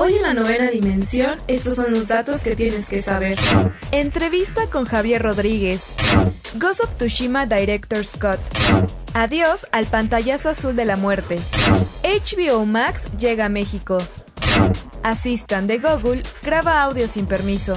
Hoy en la novena dimensión, estos son los datos que tienes que saber. Entrevista con Javier Rodríguez. Ghost of Tsushima Director Scott. Adiós al pantallazo azul de la muerte. HBO Max llega a México. Assistant de Google graba audio sin permiso.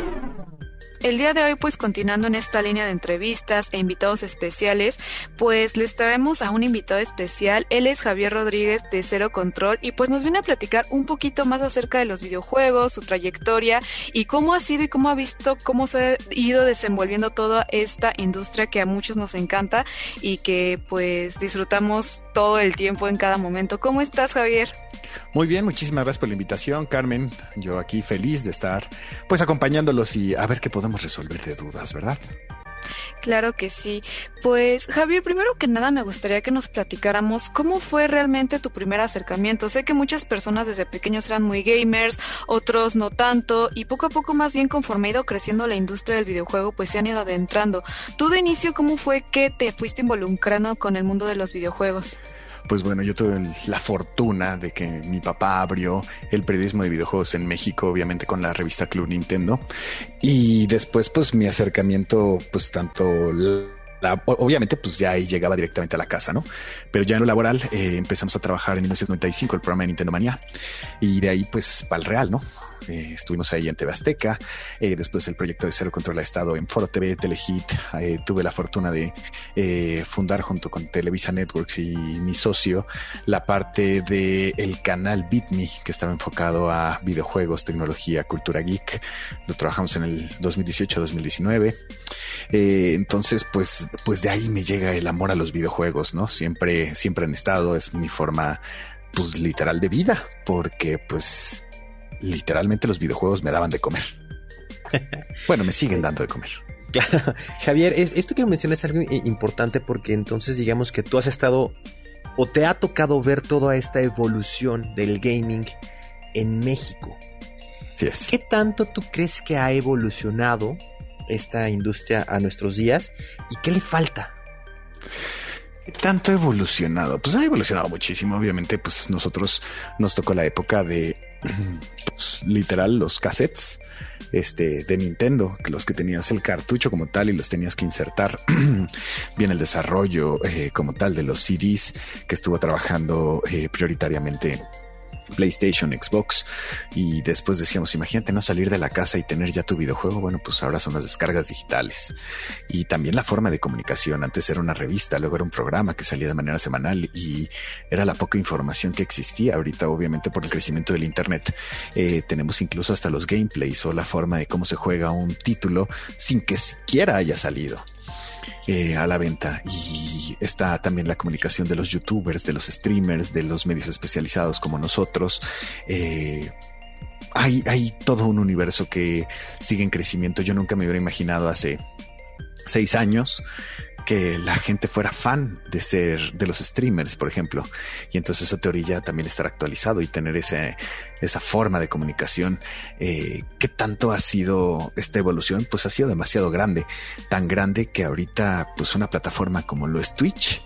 El día de hoy, pues continuando en esta línea de entrevistas e invitados especiales, pues les traemos a un invitado especial. Él es Javier Rodríguez de Cero Control y pues nos viene a platicar un poquito más acerca de los videojuegos, su trayectoria y cómo ha sido y cómo ha visto cómo se ha ido desenvolviendo toda esta industria que a muchos nos encanta y que pues disfrutamos todo el tiempo en cada momento. ¿Cómo estás, Javier? Muy bien, muchísimas gracias por la invitación, Carmen. Yo aquí feliz de estar pues acompañándolos y a ver qué podemos resolver de dudas, ¿verdad? Claro que sí. Pues Javier, primero que nada me gustaría que nos platicáramos cómo fue realmente tu primer acercamiento. Sé que muchas personas desde pequeños eran muy gamers, otros no tanto, y poco a poco más bien conforme ha ido creciendo la industria del videojuego, pues se han ido adentrando. Tú de inicio, ¿cómo fue que te fuiste involucrando con el mundo de los videojuegos? Pues bueno, yo tuve la fortuna de que mi papá abrió el periodismo de videojuegos en México, obviamente con la revista Club Nintendo. Y después, pues mi acercamiento, pues tanto... obviamente, pues ya ahí llegaba directamente a la casa, ¿no? Pero ya en lo laboral eh, empezamos a trabajar en 1995, el programa de Nintendo Manía, y de ahí, pues, para el real, ¿no? Eh, estuvimos ahí en TV Azteca. Eh, después el proyecto de Cero Control ha estado en Foro TV, Telehit. Eh, tuve la fortuna de fundar junto con Televisa Networks y mi socio la parte del el canal BitMe que estaba enfocado a videojuegos, tecnología, cultura geek. Lo trabajamos en el 2018-2019. entonces, pues, pues de ahí me llega el amor a los videojuegos, ¿no? Siempre, siempre han estado, es mi forma pues literal de vida, porque pues literalmente los videojuegos me daban de comer. bueno, me siguen dando de comer. Claro, Javier, esto que mencionas es algo importante porque entonces digamos que tú has estado o te ha tocado ver toda esta evolución del gaming en México. Sí es. ¿Qué tanto tú crees que ha evolucionado esta industria a nuestros días y qué le falta? ¿Qué tanto ha evolucionado? Pues ha evolucionado muchísimo. Obviamente, pues nosotros nos tocó la época de pues, literal los cassettes este, de Nintendo, los que tenías el cartucho como tal y los tenías que insertar. Bien el desarrollo eh, como tal de los CDs que estuvo trabajando eh, prioritariamente PlayStation, Xbox. Y después decíamos, imagínate no salir de la casa y tener ya tu videojuego. Bueno, pues ahora son las descargas digitales. Y también la forma de comunicación. Antes era una revista, luego era un programa que salía de manera semanal y era la poca información que existía. Ahorita, obviamente, por el crecimiento del Internet, eh, tenemos incluso hasta los gameplays o la forma de cómo se juega un título sin que siquiera haya salido. Eh, a la venta y está también la comunicación de los youtubers, de los streamers, de los medios especializados como nosotros. Eh, hay, hay todo un universo que sigue en crecimiento. Yo nunca me hubiera imaginado hace seis años que la gente fuera fan de ser de los streamers, por ejemplo. Y entonces eso te orilla también estar actualizado y tener ese, esa forma de comunicación. Eh, ¿Qué tanto ha sido esta evolución? Pues ha sido demasiado grande, tan grande que ahorita pues una plataforma como lo es Twitch,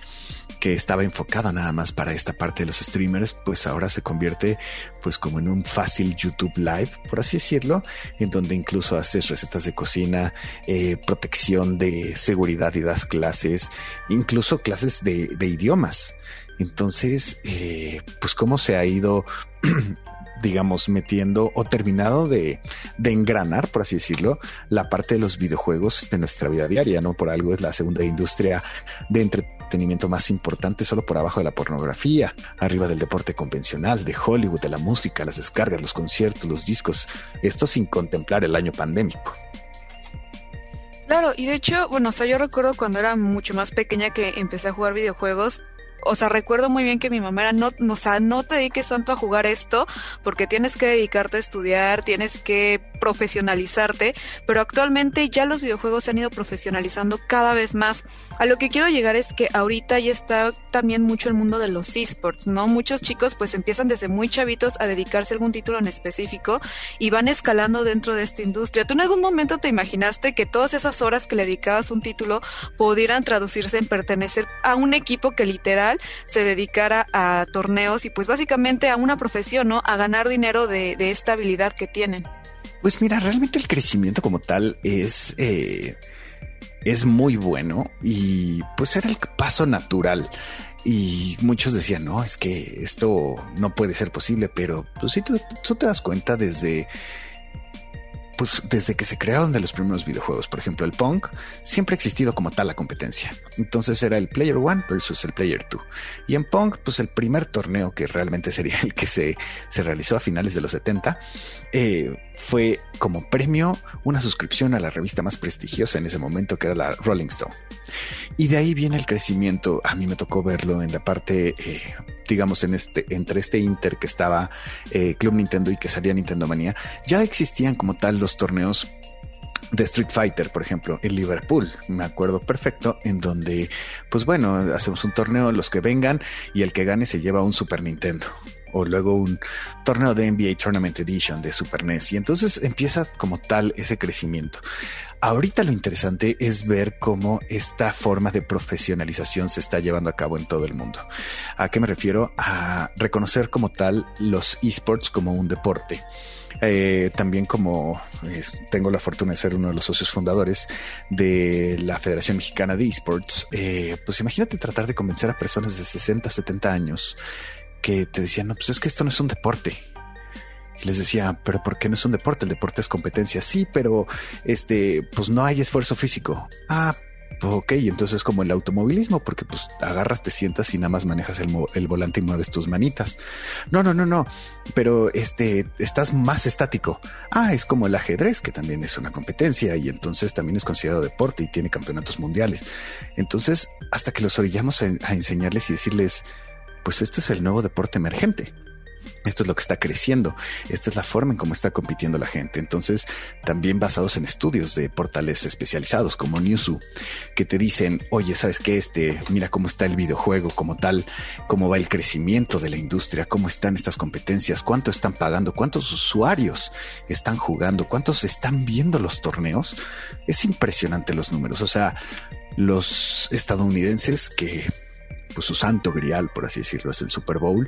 que estaba enfocada nada más para esta parte de los streamers, pues ahora se convierte pues como en un fácil YouTube Live, por así decirlo, en donde incluso haces recetas de cocina, eh, protección de seguridad y das clases, incluso clases de, idiomas. Entonces, eh, pues cómo se ha ido digamos, metiendo o terminado de, engranar, por así decirlo, la parte de los videojuegos de nuestra vida diaria, ¿no? Por algo es la segunda industria de entretenimiento más importante, solo por abajo de la pornografía, arriba del deporte convencional, de Hollywood, de la música, las descargas, los conciertos, los discos, esto sin contemplar el año pandémico. Claro, y de hecho, bueno, o sea, yo recuerdo cuando era mucho más pequeña que empecé a jugar videojuegos, o sea, recuerdo muy bien que mi mamá era, no, o sea, no te dediques tanto a jugar esto, porque tienes que dedicarte a estudiar, tienes que profesionalizarte, pero actualmente ya los videojuegos se han ido profesionalizando cada vez más. A lo que quiero llegar es que ahorita ya está también mucho el mundo de los esports, ¿no? Muchos chicos pues empiezan desde muy chavitos a dedicarse a algún título en específico y van escalando dentro de esta industria. ¿Tú en algún momento te imaginaste que todas esas horas que le dedicabas un título pudieran traducirse en pertenecer a un equipo que literal se dedicara a torneos y pues básicamente a una profesión, ¿no? A ganar dinero de, de esta habilidad que tienen. Pues mira, realmente el crecimiento como tal es... Eh es muy bueno y pues era el paso natural. Y muchos decían, no, es que esto no puede ser posible, pero pues si tú, tú te das cuenta desde pues desde que se crearon de los primeros videojuegos, por ejemplo el Pong, siempre ha existido como tal la competencia. Entonces era el Player One versus el Player 2. Y en Pong, pues el primer torneo que realmente sería el que se, se realizó a finales de los 70, eh, fue como premio una suscripción a la revista más prestigiosa en ese momento, que era la Rolling Stone. Y de ahí viene el crecimiento. A mí me tocó verlo en la parte, eh, digamos, en este, entre este Inter que estaba eh, Club Nintendo y que salía Nintendo Manía. Ya existían como tal los torneos de Street Fighter, por ejemplo, en Liverpool. Me acuerdo perfecto en donde, pues bueno, hacemos un torneo, los que vengan y el que gane se lleva un Super Nintendo o luego un torneo de NBA Tournament Edition de Super NES y entonces empieza como tal ese crecimiento. Ahorita lo interesante es ver cómo esta forma de profesionalización se está llevando a cabo en todo el mundo. ¿A qué me refiero? A reconocer como tal los esports como un deporte. Eh, también como tengo la fortuna de ser uno de los socios fundadores de la Federación Mexicana de Esports, eh, pues imagínate tratar de convencer a personas de 60, 70 años que te decían, no, pues es que esto no es un deporte. Y les decía, pero ¿por qué no es un deporte? El deporte es competencia. Sí, pero este, pues no hay esfuerzo físico. Ah, ok, entonces como el automovilismo, porque pues agarras, te sientas y nada más manejas el, volante y mueves tus manitas. No, no, no, no, pero este, estás más estático. Ah, es como el ajedrez, que también es una competencia y entonces también es considerado deporte y tiene campeonatos mundiales. Entonces, hasta que los orillamos a enseñarles y decirles, pues este es el nuevo deporte emergente. Esto es lo que está creciendo. Esta es la forma en cómo está compitiendo la gente. Entonces, también basados en estudios de portales especializados como Newzoo, que te dicen, oye, ¿sabes qué? Este, mira cómo está el videojuego como tal, cómo va el crecimiento de la industria, cómo están estas competencias, cuánto están pagando, cuántos usuarios están jugando, cuántos están viendo los torneos. Es impresionante los números. O sea, los estadounidenses que pues su santo grial, por así decirlo, es el Super Bowl,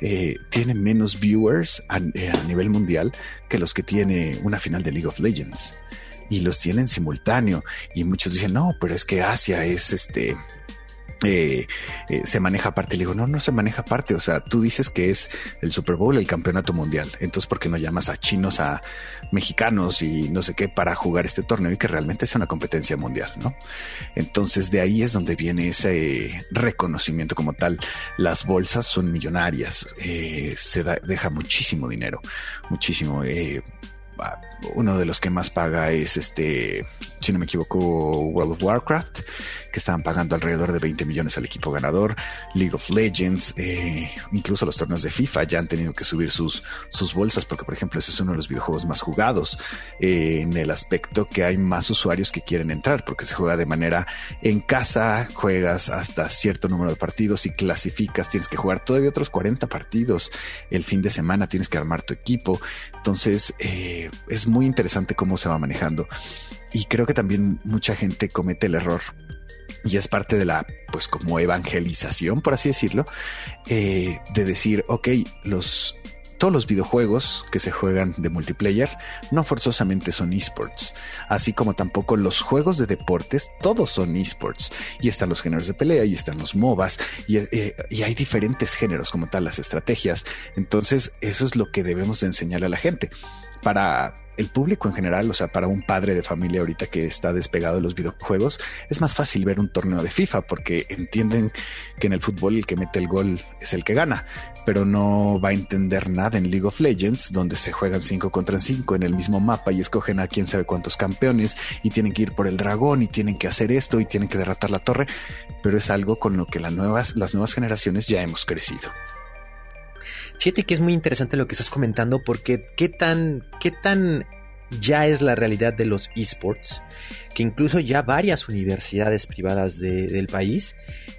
eh, tiene menos viewers eh, a, nivel mundial que los que tiene una final de League of Legends. Y los tienen simultáneo. Y muchos dicen, no, pero es que Asia es este eh, eh, se maneja aparte. Le digo, no, no se maneja aparte. O sea, tú dices que es el Super Bowl, el campeonato mundial. Entonces, ¿por qué no llamas a chinos, a mexicanos y no sé qué para jugar este torneo y que realmente sea una competencia mundial, no? Entonces, de ahí es donde viene ese reconocimiento como tal. Las bolsas son millonarias, eh, se deja muchísimo dinero, muchísimo. Uno de los que más paga es este, si no me equivoco, World of Warcraft que estaban pagando alrededor de 20 millones al equipo ganador. League of Legends, eh, incluso los torneos de FIFA ya han tenido que subir sus, sus bolsas porque, por ejemplo, ese es uno de los videojuegos más jugados eh, en el aspecto que hay más usuarios que quieren entrar porque se juega de manera en casa, juegas hasta cierto número de partidos y clasificas, tienes que jugar todavía otros 40 partidos el fin de semana, tienes que armar tu equipo. Entonces, eh, es muy interesante cómo se va manejando. Y creo que también mucha gente comete el error y es parte de la, pues como evangelización, por así decirlo, eh, de decir, ok, los todos los videojuegos que se juegan de multiplayer no forzosamente son esports, así como tampoco los juegos de deportes, todos son esports. Y están los géneros de pelea, y están los MOBAs, y, eh, y hay diferentes géneros como tal, las estrategias. Entonces, eso es lo que debemos enseñarle a la gente para el público en general, o sea, para un padre de familia ahorita que está despegado de los videojuegos, es más fácil ver un torneo de FIFA porque entienden que en el fútbol el que mete el gol es el que gana, pero no va a entender nada en League of Legends, donde se juegan 5 contra 5 en el mismo mapa y escogen a quién sabe cuántos campeones y tienen que ir por el dragón y tienen que hacer esto y tienen que derrotar la torre, pero es algo con lo que las nuevas, las nuevas generaciones ya hemos crecido. Fíjate que es muy interesante lo que estás comentando porque qué tan, qué tan ya es la realidad de los esports, que incluso ya varias universidades privadas del país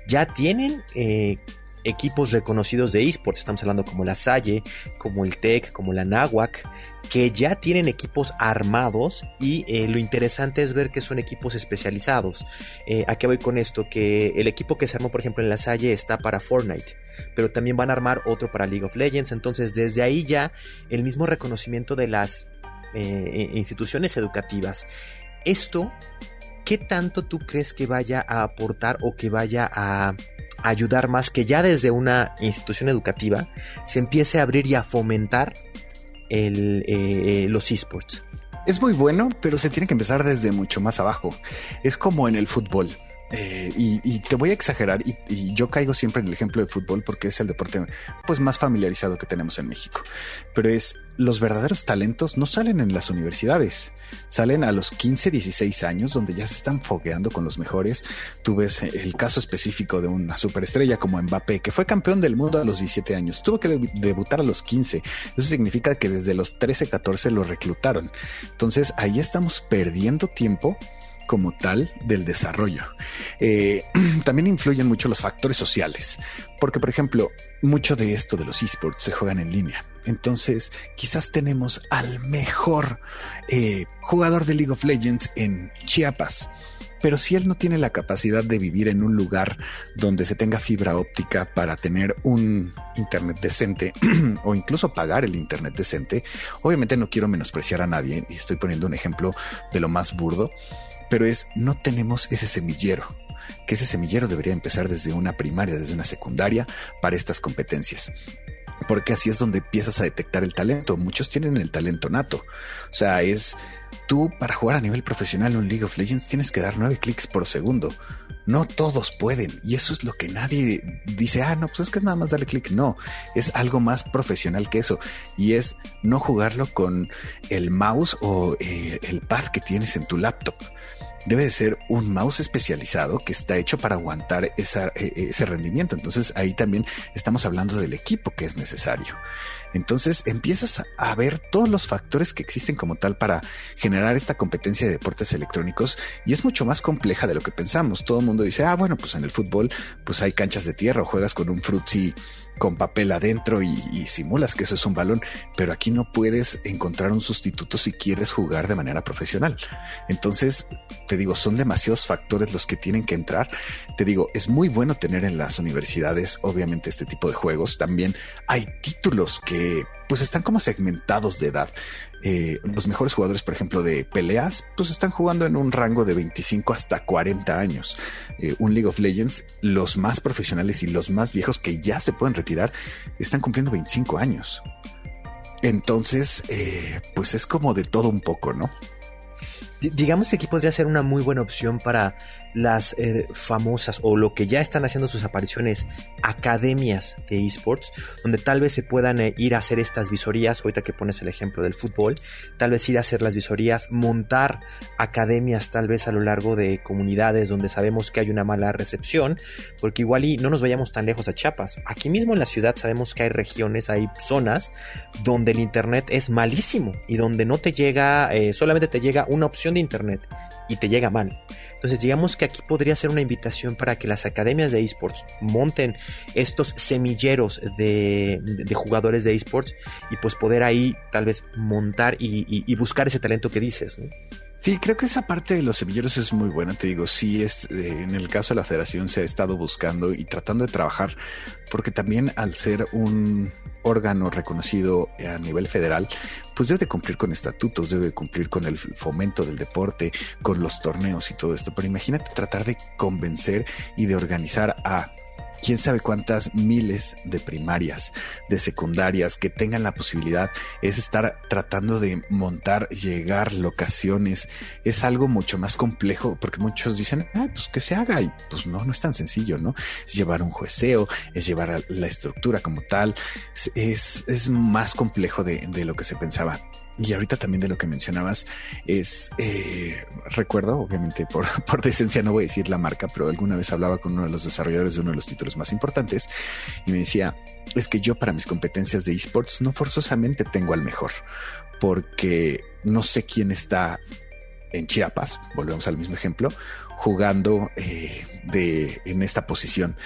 ya tienen eh, equipos reconocidos de esports. Estamos hablando como la Salle, como el TEC, como la NAWAC, que ya tienen equipos armados y eh, lo interesante es ver que son equipos especializados. Eh, ¿A qué voy con esto? Que el equipo que se armó, por ejemplo, en la Salle está para Fortnite, pero también van a armar otro para League of Legends. Entonces, desde ahí ya el mismo reconocimiento de las eh, instituciones educativas. Esto, ¿qué tanto tú crees que vaya a aportar o que vaya a ayudar más que ya desde una institución educativa se empiece a abrir y a fomentar el, eh, los esports. Es muy bueno, pero se tiene que empezar desde mucho más abajo. Es como en el fútbol. Eh, y, te voy a exagerar, y, yo caigo siempre en el ejemplo de fútbol porque es el deporte pues más familiarizado que tenemos en México. Pero es los verdaderos talentos no salen en las universidades, salen a los 15, 16 años donde ya se están fogueando con los mejores. Tú ves el caso específico de una superestrella como Mbappé, que fue campeón del mundo a los 17 años, tuvo que debutar a los 15. Eso significa que desde los 13, 14 lo reclutaron. Entonces ahí estamos perdiendo tiempo como tal del desarrollo. Eh, también influyen mucho los factores sociales, porque por ejemplo, mucho de esto de los esports se juegan en línea. Entonces, quizás tenemos al mejor eh, jugador de League of Legends en Chiapas. Pero si él no tiene la capacidad de vivir en un lugar donde se tenga fibra óptica para tener un internet decente o incluso pagar el internet decente, obviamente no quiero menospreciar a nadie y estoy poniendo un ejemplo de lo más burdo, pero es no tenemos ese semillero, que ese semillero debería empezar desde una primaria, desde una secundaria para estas competencias. Porque así es donde empiezas a detectar el talento. Muchos tienen el talento nato. O sea, es tú para jugar a nivel profesional un League of Legends tienes que dar nueve clics por segundo. No todos pueden. Y eso es lo que nadie dice, ah, no, pues es que nada más darle clic. No, es algo más profesional que eso. Y es no jugarlo con el mouse o eh, el pad que tienes en tu laptop debe de ser un mouse especializado que está hecho para aguantar e, e, ese rendimiento. Entonces ahí también estamos hablando del equipo que es necesario. Entonces empiezas a ver todos los factores que existen como tal para generar esta competencia de deportes electrónicos y es mucho más compleja de lo que pensamos. Todo el mundo dice, ah, bueno, pues en el fútbol pues hay canchas de tierra o juegas con un frutzi con papel adentro y, simulas que eso es un balón, pero aquí no puedes encontrar un sustituto si quieres jugar de manera profesional. Entonces, te digo, son demasiados factores los que tienen que entrar. Te digo, es muy bueno tener en las universidades, obviamente, este tipo de juegos. También hay títulos que pues están como segmentados de edad. Eh, los mejores jugadores, por ejemplo, de peleas, pues están jugando en un rango de 25 hasta 40 años. Eh, un League of Legends, los más profesionales y los más viejos que ya se pueden retirar, están cumpliendo 25 años. Entonces, eh, pues es como de todo un poco, ¿no? digamos que aquí podría ser una muy buena opción para las eh, famosas o lo que ya están haciendo sus apariciones academias de esports, donde tal vez se puedan eh, ir a hacer estas visorías, ahorita que pones el ejemplo del fútbol, tal vez ir a hacer las visorías, montar academias tal vez a lo largo de comunidades donde sabemos que hay una mala recepción, porque igual y no nos vayamos tan lejos a Chiapas, aquí mismo en la ciudad sabemos que hay regiones, hay zonas donde el internet es malísimo y donde no te llega, eh, solamente te llega una opción de internet y te llega mal. Entonces digamos que aquí podría ser una invitación para que las academias de esports monten estos semilleros de, jugadores de esports y pues poder ahí tal vez montar y, buscar ese talento que dices. Sí, creo que esa parte de los semilleros es muy buena. Te digo, sí, es, eh, en el caso de la federación se ha estado buscando y tratando de trabajar, porque también al ser un órgano reconocido a nivel federal, pues debe de cumplir con estatutos, debe de cumplir con el fomento del deporte, con los torneos y todo esto. Pero imagínate tratar de convencer y de organizar a quién sabe cuántas miles de primarias, de secundarias que tengan la posibilidad, es estar tratando de montar, llegar locaciones, es algo mucho más complejo porque muchos dicen, ah, pues que se haga y pues no, no es tan sencillo, ¿no? Es llevar un jueceo, es llevar la estructura como tal, es, es más complejo de, de lo que se pensaba. Y ahorita también de lo que mencionabas es, eh, recuerdo, obviamente por, por decencia no voy a decir la marca, pero alguna vez hablaba con uno de los desarrolladores de uno de los títulos más importantes y me decía, es que yo para mis competencias de esports no forzosamente tengo al mejor, porque no sé quién está en Chiapas, volvemos al mismo ejemplo, jugando eh, de, en esta posición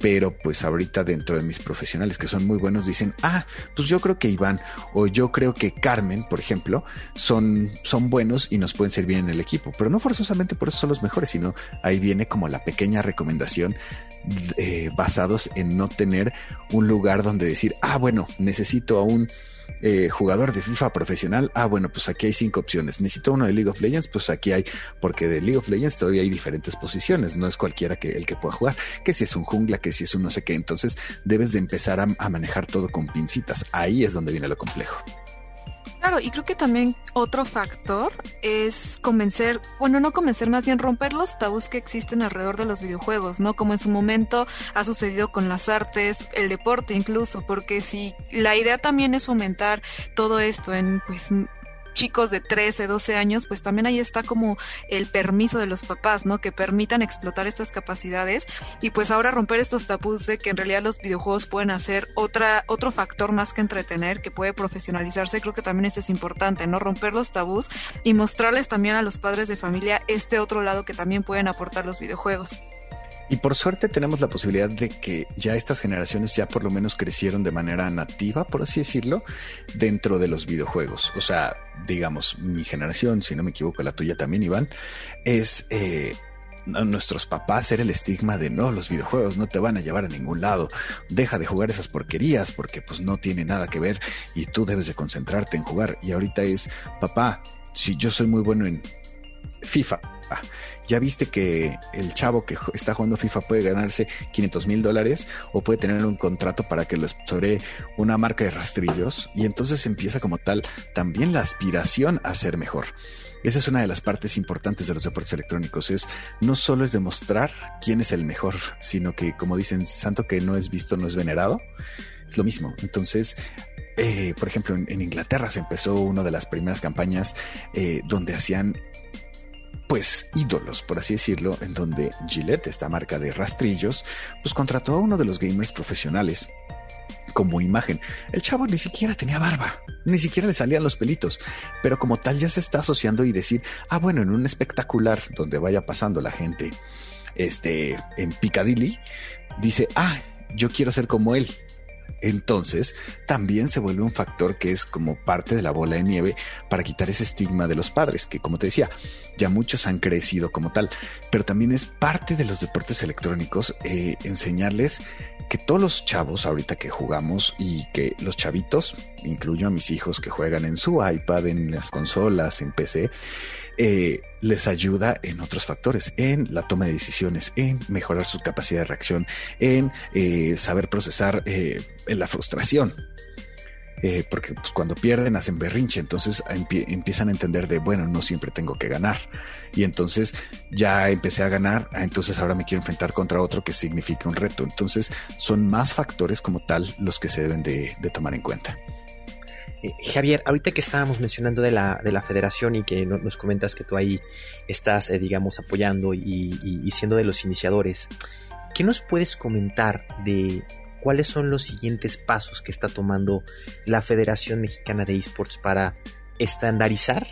pero pues ahorita dentro de mis profesionales que son muy buenos dicen, ah, pues yo creo que Iván o yo creo que Carmen, por ejemplo, son, son buenos y nos pueden servir en el equipo, pero no forzosamente por eso son los mejores, sino ahí viene como la pequeña recomendación eh, basados en no tener un lugar donde decir, ah, bueno, necesito a un eh, jugador de FIFA profesional, ah, bueno, pues aquí hay cinco opciones. Necesito uno de League of Legends, pues aquí hay, porque de League of Legends todavía hay diferentes posiciones, no es cualquiera que el que pueda jugar, que si es un jungla, que si es un no sé qué, entonces debes de empezar a manejar todo con pincitas. Ahí es donde viene lo complejo. Claro, y creo que también otro factor es convencer, bueno, no convencer, más bien romper los tabús que existen alrededor de los videojuegos, ¿no? Como en su momento ha sucedido con las artes, el deporte incluso, porque si la idea también es fomentar todo esto en pues chicos de 13, 12 años, pues también ahí está como el permiso de los papás, ¿no? Que permitan explotar estas capacidades y pues ahora romper estos tabús de que en realidad los videojuegos pueden hacer otra, otro factor más que entretener, que puede profesionalizarse, creo que también eso es importante, ¿no? Romper los tabús y mostrarles también a los padres de familia este otro lado que también pueden aportar los videojuegos. Y por suerte tenemos la posibilidad de que ya estas generaciones ya por lo menos crecieron de manera nativa, por así decirlo, dentro de los videojuegos. O sea, digamos, mi generación, si no me equivoco, la tuya también, Iván, es... Eh, nuestros papás era el estigma de no, los videojuegos no te van a llevar a ningún lado, deja de jugar esas porquerías porque pues no tiene nada que ver y tú debes de concentrarte en jugar. Y ahorita es, papá, si yo soy muy bueno en FIFA, ah, ya viste que el chavo que está jugando FIFA puede ganarse 500 mil dólares o puede tener un contrato para que lo sobre una marca de rastrillos y entonces empieza como tal también la aspiración a ser mejor. Esa es una de las partes importantes de los deportes electrónicos, es no solo es demostrar quién es el mejor, sino que como dicen, santo que no es visto, no es venerado. Es lo mismo. Entonces, eh, por ejemplo, en, Inglaterra se empezó una de las primeras campañas eh, donde hacían pues ídolos, por así decirlo, en donde Gillette, esta marca de rastrillos, pues contrató a uno de los gamers profesionales como imagen. El chavo ni siquiera tenía barba, ni siquiera le salían los pelitos, pero como tal ya se está asociando y decir, ah, bueno, en un espectacular donde vaya pasando la gente, este, en Piccadilly, dice, ah, yo quiero ser como él, entonces también se vuelve un factor que es como parte de la bola de nieve para quitar ese estigma de los padres, que como te decía, ya muchos han crecido como tal, pero también es parte de los deportes electrónicos eh, enseñarles que todos los chavos ahorita que jugamos y que los chavitos, incluyo a mis hijos que juegan en su iPad, en las consolas, en PC, eh, les ayuda en otros factores, en la toma de decisiones, en mejorar su capacidad de reacción, en eh, saber procesar eh, la frustración. porque pues, cuando pierden hacen berrinche, entonces empiezan a entender de, bueno, no siempre tengo que ganar. Y entonces ya empecé a ganar, ah, entonces ahora me quiero enfrentar contra otro que significa un reto. Entonces son más factores como tal los que se deben de tomar en cuenta. Eh, Javier, ahorita que estábamos mencionando de la, de la federación y que nos comentas que tú ahí estás, eh, digamos, apoyando y, siendo de los iniciadores, ¿qué nos puedes comentar de cuáles son los siguientes pasos que está tomando la Federación Mexicana de Esports para estandarizar,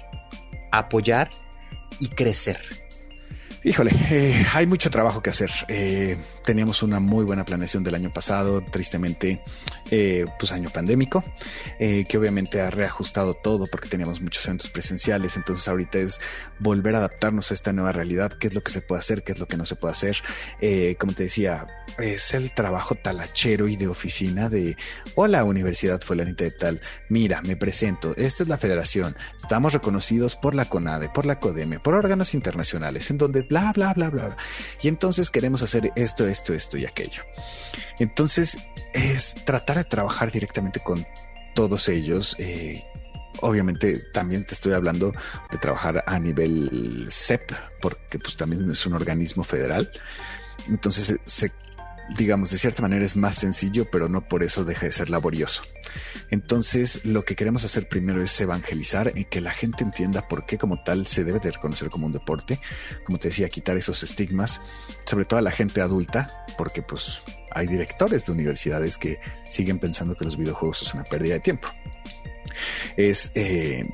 apoyar y crecer? Híjole, eh, hay mucho trabajo que hacer. Teníamos una muy buena planeación del año pasado, tristemente, eh, pues año pandémico, eh, que obviamente ha reajustado todo porque teníamos muchos eventos presenciales. Entonces ahorita es volver a adaptarnos a esta nueva realidad, qué es lo que se puede hacer, qué es lo que no se puede hacer. Eh, como te decía, es el trabajo talachero y de oficina de, hola Universidad Fulanita de Tal, mira, me presento, esta es la federación, estamos reconocidos por la CONADE, por la CODEME, por órganos internacionales, en donde bla, bla, bla, bla. Y entonces queremos hacer esto, esto, esto y aquello. Entonces es tratar de trabajar directamente con todos ellos. Eh, obviamente también te estoy hablando de trabajar a nivel CEP, porque pues también es un organismo federal. Entonces se digamos, de cierta manera es más sencillo, pero no por eso deja de ser laborioso. Entonces, lo que queremos hacer primero es evangelizar y que la gente entienda por qué como tal se debe de reconocer como un deporte. Como te decía, quitar esos estigmas, sobre todo a la gente adulta, porque pues hay directores de universidades que siguen pensando que los videojuegos es una pérdida de tiempo. Es... Eh,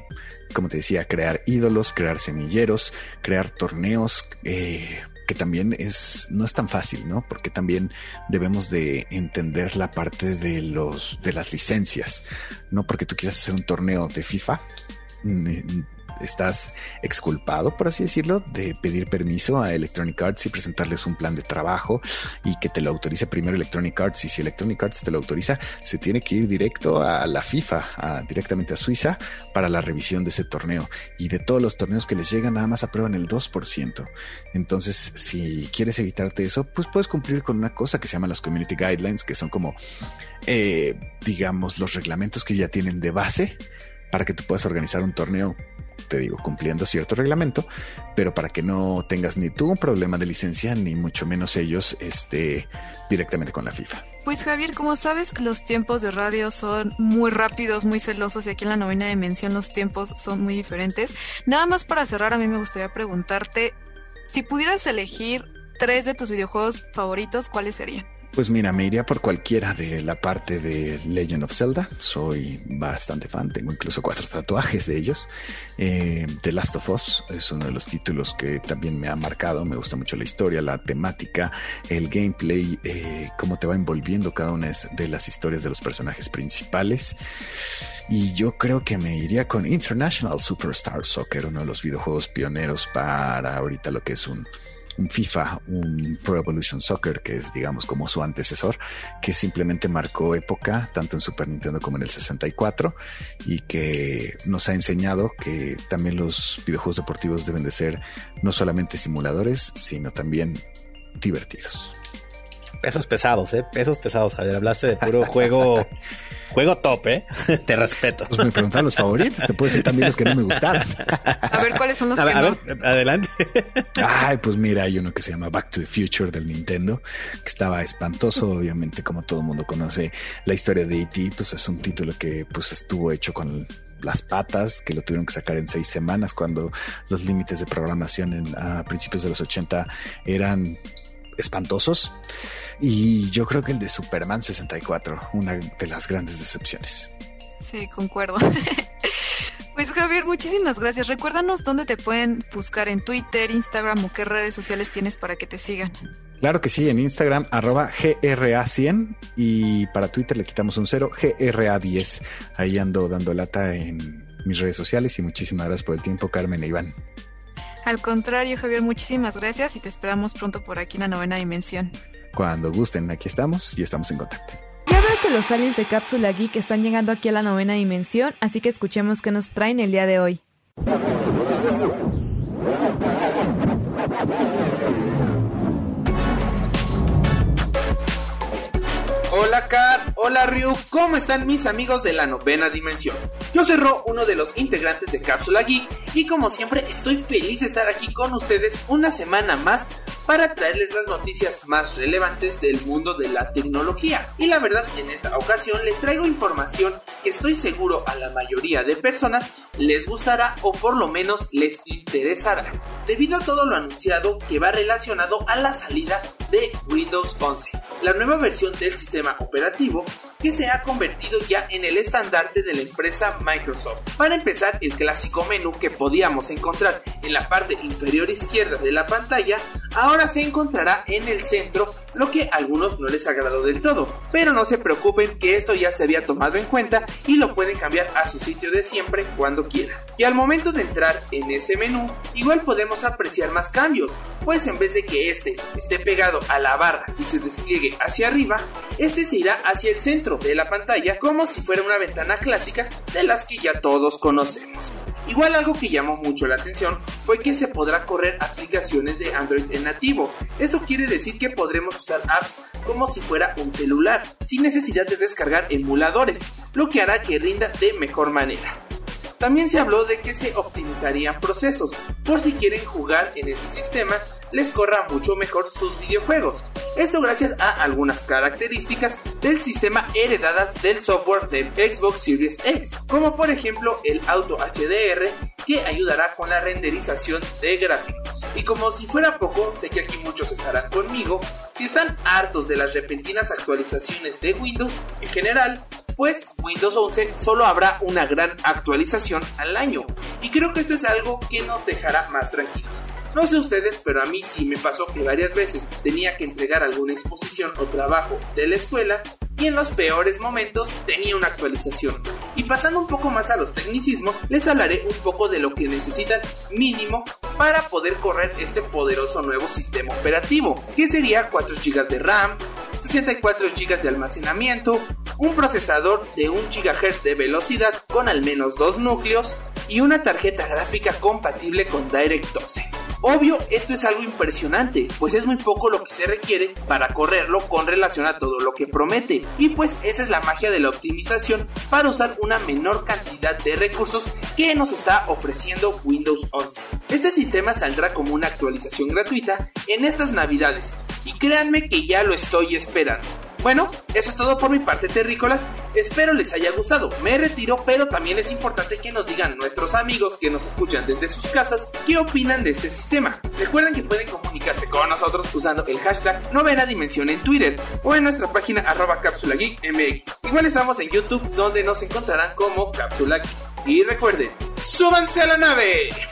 como te decía, crear ídolos, crear semilleros, crear torneos, eh, que también es no es tan fácil, ¿no? Porque también debemos de entender la parte de los de las licencias, no porque tú quieras hacer un torneo de FIFA estás exculpado, por así decirlo, de pedir permiso a Electronic Arts y presentarles un plan de trabajo y que te lo autorice primero Electronic Arts. Y si Electronic Arts te lo autoriza, se tiene que ir directo a la FIFA, directamente a Suiza, para la revisión de ese torneo. Y de todos los torneos que les llegan, nada más aprueban el 2%. Entonces, si quieres evitarte eso, pues puedes cumplir con una cosa que se llama las Community Guidelines, que son como, eh, digamos, los reglamentos que ya tienen de base para que tú puedas organizar un torneo te digo, cumpliendo cierto reglamento, pero para que no tengas ni tú un problema de licencia, ni mucho menos ellos este, directamente con la FIFA. Pues Javier, como sabes, los tiempos de radio son muy rápidos, muy celosos y aquí en la novena dimensión los tiempos son muy diferentes. Nada más para cerrar, a mí me gustaría preguntarte, si pudieras elegir tres de tus videojuegos favoritos, ¿cuáles serían? Pues mira, me iría por cualquiera de la parte de Legend of Zelda. Soy bastante fan, tengo incluso cuatro tatuajes de ellos. Eh, The Last of Us es uno de los títulos que también me ha marcado. Me gusta mucho la historia, la temática, el gameplay, eh, cómo te va envolviendo cada una de las historias de los personajes principales. Y yo creo que me iría con International Superstar Soccer, uno de los videojuegos pioneros para ahorita lo que es un un FIFA, un Pro Evolution Soccer, que es digamos como su antecesor, que simplemente marcó época tanto en Super Nintendo como en el 64 y que nos ha enseñado que también los videojuegos deportivos deben de ser no solamente simuladores, sino también divertidos. Pesos pesados, ¿eh? Pesos pesados, Javier. Hablaste de puro juego, juego top, ¿eh? Te respeto. Pues me preguntaron los favoritos, te puedo decir también los que no me gustaron. A ver, ¿cuáles son los A que ver, a no? ver, adelante. Ay, pues mira, hay uno que se llama Back to the Future del Nintendo, que estaba espantoso, obviamente, como todo el mundo conoce la historia de E.T., pues es un título que pues estuvo hecho con las patas, que lo tuvieron que sacar en seis semanas cuando los límites de programación en, a principios de los 80 eran espantosos. Y yo creo que el de Superman 64, una de las grandes decepciones. Sí, concuerdo. Pues Javier, muchísimas gracias. Recuérdanos dónde te pueden buscar en Twitter, Instagram o qué redes sociales tienes para que te sigan. Claro que sí, en Instagram, arroba GRA100 y para Twitter le quitamos un cero, GRA10. Ahí ando dando lata en mis redes sociales y muchísimas gracias por el tiempo, Carmen e Iván. Al contrario, Javier, muchísimas gracias y te esperamos pronto por aquí en la novena dimensión. Cuando gusten, aquí estamos y estamos en contacto. Ya veo que los aliens de Cápsula Geek están llegando aquí a la novena dimensión, así que escuchemos qué nos traen el día de hoy. Hola Kat, hola Ryu, ¿cómo están mis amigos de la novena dimensión? Yo soy Ro, uno de los integrantes de Cápsula Geek y como siempre estoy feliz de estar aquí con ustedes una semana más para traerles las noticias más relevantes del mundo de la tecnología. Y la verdad, en esta ocasión les traigo información que estoy seguro a la mayoría de personas les gustará o por lo menos les interesará, debido a todo lo anunciado que va relacionado a la salida de Windows 11, la nueva versión del sistema operativo que se ha convertido ya en el estandarte de la empresa Microsoft. Para empezar, el clásico menú que podíamos encontrar en la parte inferior izquierda de la pantalla, ahora se encontrará en el centro lo que a algunos no les agradó del todo. Pero no se preocupen que esto ya se había tomado en cuenta y lo pueden cambiar a su sitio de siempre cuando quieran. Y al momento de entrar en ese menú, igual podemos apreciar más cambios, pues en vez de que este esté pegado a la barra y se despliegue hacia arriba, este se irá hacia el centro de la pantalla como si fuera una ventana clásica de las que ya todos conocemos. Igual algo que llamó mucho la atención fue que se podrá correr aplicaciones de Android en nativo. Esto quiere decir que podremos usar apps como si fuera un celular, sin necesidad de descargar emuladores, lo que hará que rinda de mejor manera. También se habló de que se optimizarían procesos, por si quieren jugar en este sistema les corra mucho mejor sus videojuegos. Esto gracias a algunas características del sistema heredadas del software de Xbox Series X, como por ejemplo el Auto HDR que ayudará con la renderización de gráficos. Y como si fuera poco, sé que aquí muchos estarán conmigo, si están hartos de las repentinas actualizaciones de Windows en general, pues Windows 11 solo habrá una gran actualización al año. Y creo que esto es algo que nos dejará más tranquilos. No sé ustedes, pero a mí sí me pasó que varias veces tenía que entregar alguna exposición o trabajo de la escuela y en los peores momentos tenía una actualización. Y pasando un poco más a los tecnicismos, les hablaré un poco de lo que necesitan mínimo para poder correr este poderoso nuevo sistema operativo, que sería 4 GB de RAM, 64 GB de almacenamiento, un procesador de 1 GHz de velocidad con al menos dos núcleos y una tarjeta gráfica compatible con DirectX 12. Obvio, esto es algo impresionante, pues es muy poco lo que se requiere para correrlo con relación a todo lo que promete. Y pues esa es la magia de la optimización para usar una menor cantidad de recursos que nos está ofreciendo Windows 11. Este sistema saldrá como una actualización gratuita en estas navidades y créanme que ya lo estoy esperando. Bueno, eso es todo por mi parte, terrícolas. Espero les haya gustado. Me retiro, pero también es importante que nos digan nuestros amigos que nos escuchan desde sus casas qué opinan de este sistema. Recuerden que pueden comunicarse con nosotros usando el hashtag novena dimensión en Twitter o en nuestra página arroba cápsula geek Igual estamos en YouTube donde nos encontrarán como cápsula geek. Y recuerden, ¡súbanse a la nave!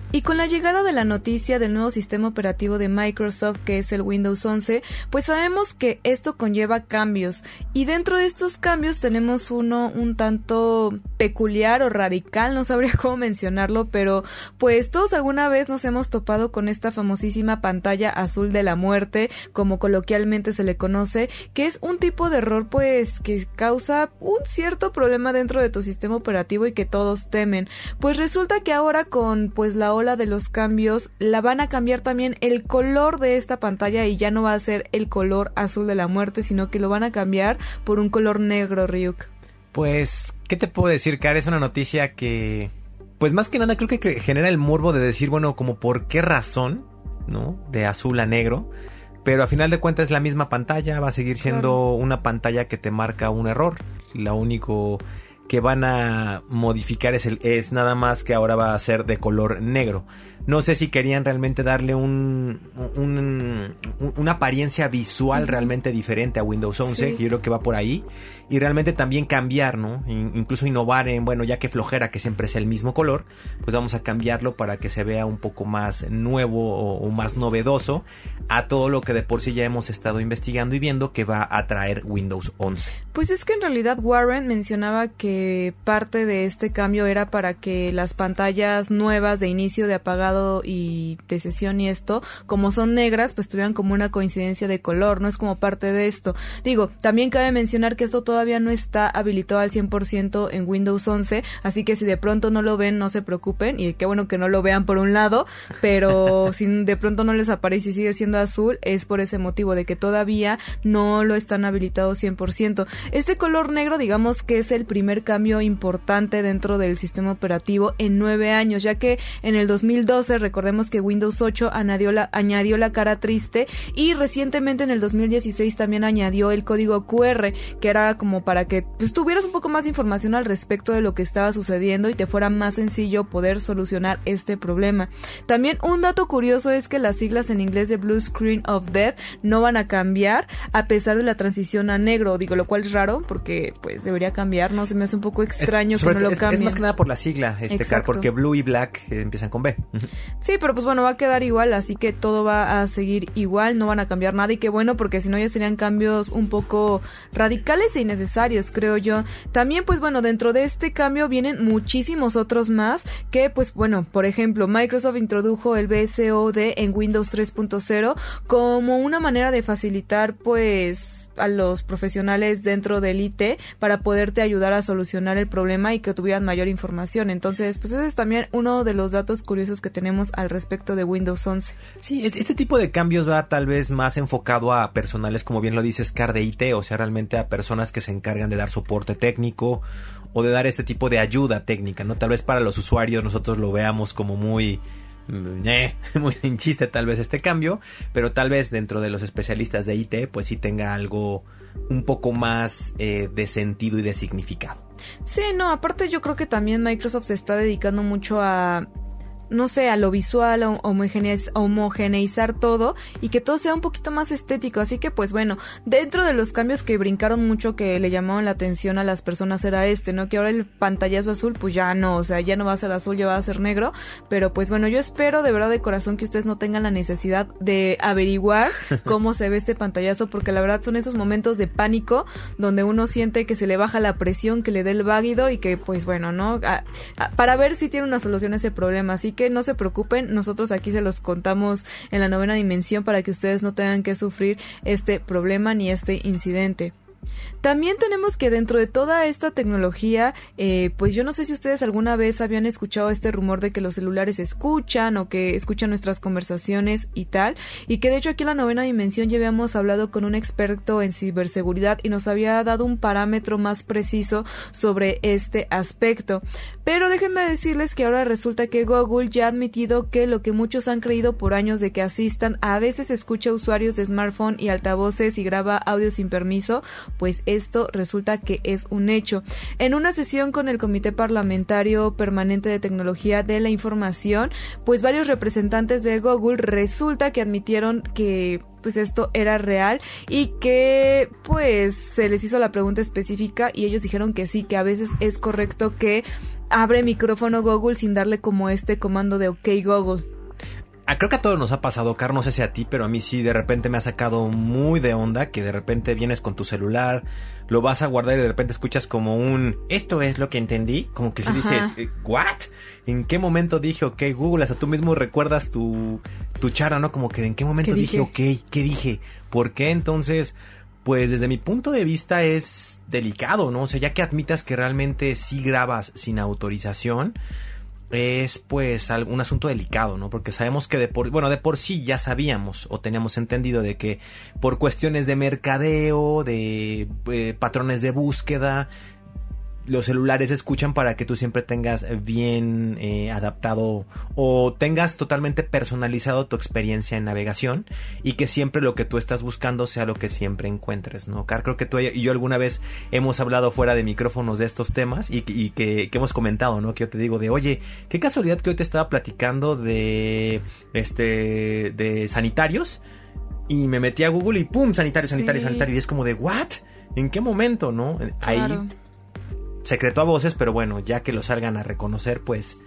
Y con la llegada de la noticia del nuevo sistema operativo de Microsoft, que es el Windows 11, pues sabemos que esto conlleva cambios. Y dentro de estos cambios tenemos uno un tanto peculiar o radical, no sabría cómo mencionarlo, pero pues todos alguna vez nos hemos topado con esta famosísima pantalla azul de la muerte, como coloquialmente se le conoce, que es un tipo de error pues que causa un cierto problema dentro de tu sistema operativo y que todos temen. Pues resulta que ahora con pues la de los cambios, la van a cambiar también el color de esta pantalla y ya no va a ser el color azul de la muerte, sino que lo van a cambiar por un color negro, Ryuk. Pues, ¿qué te puedo decir, Car? Es una noticia que, pues más que nada creo que genera el morbo de decir, bueno, como por qué razón, ¿no? De azul a negro. Pero a final de cuentas es la misma pantalla, va a seguir siendo una pantalla que te marca un error. Lo único que van a modificar es, el, es nada más que ahora va a ser de color negro. No sé si querían realmente darle un, una apariencia visual realmente diferente a Windows 11, que yo creo que va por ahí. Y realmente también cambiar, ¿no? incluso innovar en, bueno, ya que flojera que siempre sea el mismo color, pues vamos a cambiarlo para que se vea un poco más nuevo o, más novedoso a todo lo que de por sí ya hemos estado investigando y viendo que va a traer Windows 11. Pues es que en realidad Warren mencionaba que parte de este cambio era para que las pantallas nuevas de inicio de apagado y de sesión y esto, como son negras, pues tuvieran como una coincidencia de color, no es como parte de esto. Digo, también cabe mencionar que esto todavía no está habilitado al 100% en Windows 11, así que si de pronto no lo ven, no se preocupen, y qué bueno que no lo vean por un lado, pero si de pronto no les aparece y sigue siendo azul, es por ese motivo de que todavía no lo están habilitados 100%. Este color negro, digamos que es el primer cambio importante dentro del sistema operativo en nueve años, ya que en el 2012 recordemos que Windows 8 añadió la, añadió la cara triste y recientemente en el 2016 también añadió el código QR, que era como para que pues, tuvieras un poco más de información al respecto de lo que estaba sucediendo y te fuera más sencillo poder solucionar este problema. También un dato curioso es que las siglas en inglés de Blue Screen of Death no van a cambiar a pesar de la transición a negro, digo, lo cual es raro porque pues debería cambiar, no se me hace un poco extraño que no lo cambien. Es más que nada por la sigla, este car, porque Blue y Black eh, empiezan con B. Sí, pero pues bueno, va a quedar igual, así que todo va a seguir igual, no van a cambiar nada y qué bueno porque si no ya serían cambios un poco radicales e innecesarios, creo yo. También pues bueno, dentro de este cambio vienen muchísimos otros más que pues bueno, por ejemplo, Microsoft introdujo el BSOD en Windows 3.0 como una manera de facilitar pues a los profesionales dentro del IT para poderte ayudar a solucionar el problema y que tuvieran mayor información. Entonces, pues ese es también uno de los datos curiosos que tenemos al respecto de Windows 11. Sí, este tipo de cambios va tal vez más enfocado a personales, como bien lo dices, CAR de IT, o sea, realmente a personas que se encargan de dar soporte técnico o de dar este tipo de ayuda técnica, ¿no? Tal vez para los usuarios nosotros lo veamos como muy muy sin chiste tal vez este cambio, pero tal vez dentro de los especialistas de IT pues sí tenga algo un poco más eh, de sentido y de significado. Sí, no, aparte yo creo que también Microsoft se está dedicando mucho a no sé, a lo visual, a homogeneizar todo y que todo sea un poquito más estético. Así que pues bueno, dentro de los cambios que brincaron mucho que le llamaban la atención a las personas era este, ¿no? Que ahora el pantallazo azul pues ya no, o sea, ya no va a ser azul, ya va a ser negro. Pero pues bueno, yo espero de verdad de corazón que ustedes no tengan la necesidad de averiguar cómo se ve este pantallazo porque la verdad son esos momentos de pánico donde uno siente que se le baja la presión, que le dé el váguido y que pues bueno, ¿no? para ver si tiene una solución a ese problema. Así que no se preocupen, nosotros aquí se los contamos en la novena dimensión para que ustedes no tengan que sufrir este problema ni este incidente. También tenemos que dentro de toda esta tecnología, eh, pues yo no sé si ustedes alguna vez habían escuchado este rumor de que los celulares escuchan o que escuchan nuestras conversaciones y tal, y que de hecho aquí en la novena dimensión ya habíamos hablado con un experto en ciberseguridad y nos había dado un parámetro más preciso sobre este aspecto. Pero déjenme decirles que ahora resulta que Google ya ha admitido que lo que muchos han creído por años de que asistan a veces escucha usuarios de smartphone y altavoces y graba audio sin permiso, pues esto resulta que es un hecho. En una sesión con el Comité Parlamentario Permanente de Tecnología de la Información, pues varios representantes de Google resulta que admitieron que pues esto era real y que pues se les hizo la pregunta específica y ellos dijeron que sí, que a veces es correcto que abre micrófono Google sin darle como este comando de OK Google. Creo que a todos nos ha pasado, Car, no sé si a ti, pero a mí sí de repente me ha sacado muy de onda que de repente vienes con tu celular, lo vas a guardar y de repente escuchas como un esto es lo que entendí, como que si dices, eh, ¿what? ¿En qué momento dije ok Google? Hasta tú mismo recuerdas tu, tu chara, ¿no? Como que en qué momento dije? ok, ¿qué dije? ¿Por qué entonces? Pues desde mi punto de vista es delicado, ¿no? O sea, ya que admitas que realmente sí grabas sin autorización, es pues un asunto delicado, ¿no? Porque sabemos que de por, bueno, de por sí ya sabíamos o teníamos entendido de que por cuestiones de mercadeo, de eh, patrones de búsqueda, los celulares escuchan para que tú siempre tengas bien eh, adaptado o tengas totalmente personalizado tu experiencia en navegación y que siempre lo que tú estás buscando sea lo que siempre encuentres, ¿no? Car, creo que tú y yo alguna vez hemos hablado fuera de micrófonos de estos temas y, que, hemos comentado, ¿no? Que yo te digo de, oye, qué casualidad que hoy te estaba platicando de, este, de sanitarios y me metí a Google y ¡pum! Sanitario, sanitario, sanitario y es como de, ¿what? ¿En qué momento, no? Ahí secreto a voces, pero bueno, ya que lo salgan a reconocer, pues